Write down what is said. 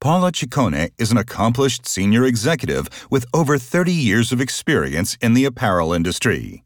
Paula Ciccone is an accomplished senior executive with over 30 years of experience in the apparel industry.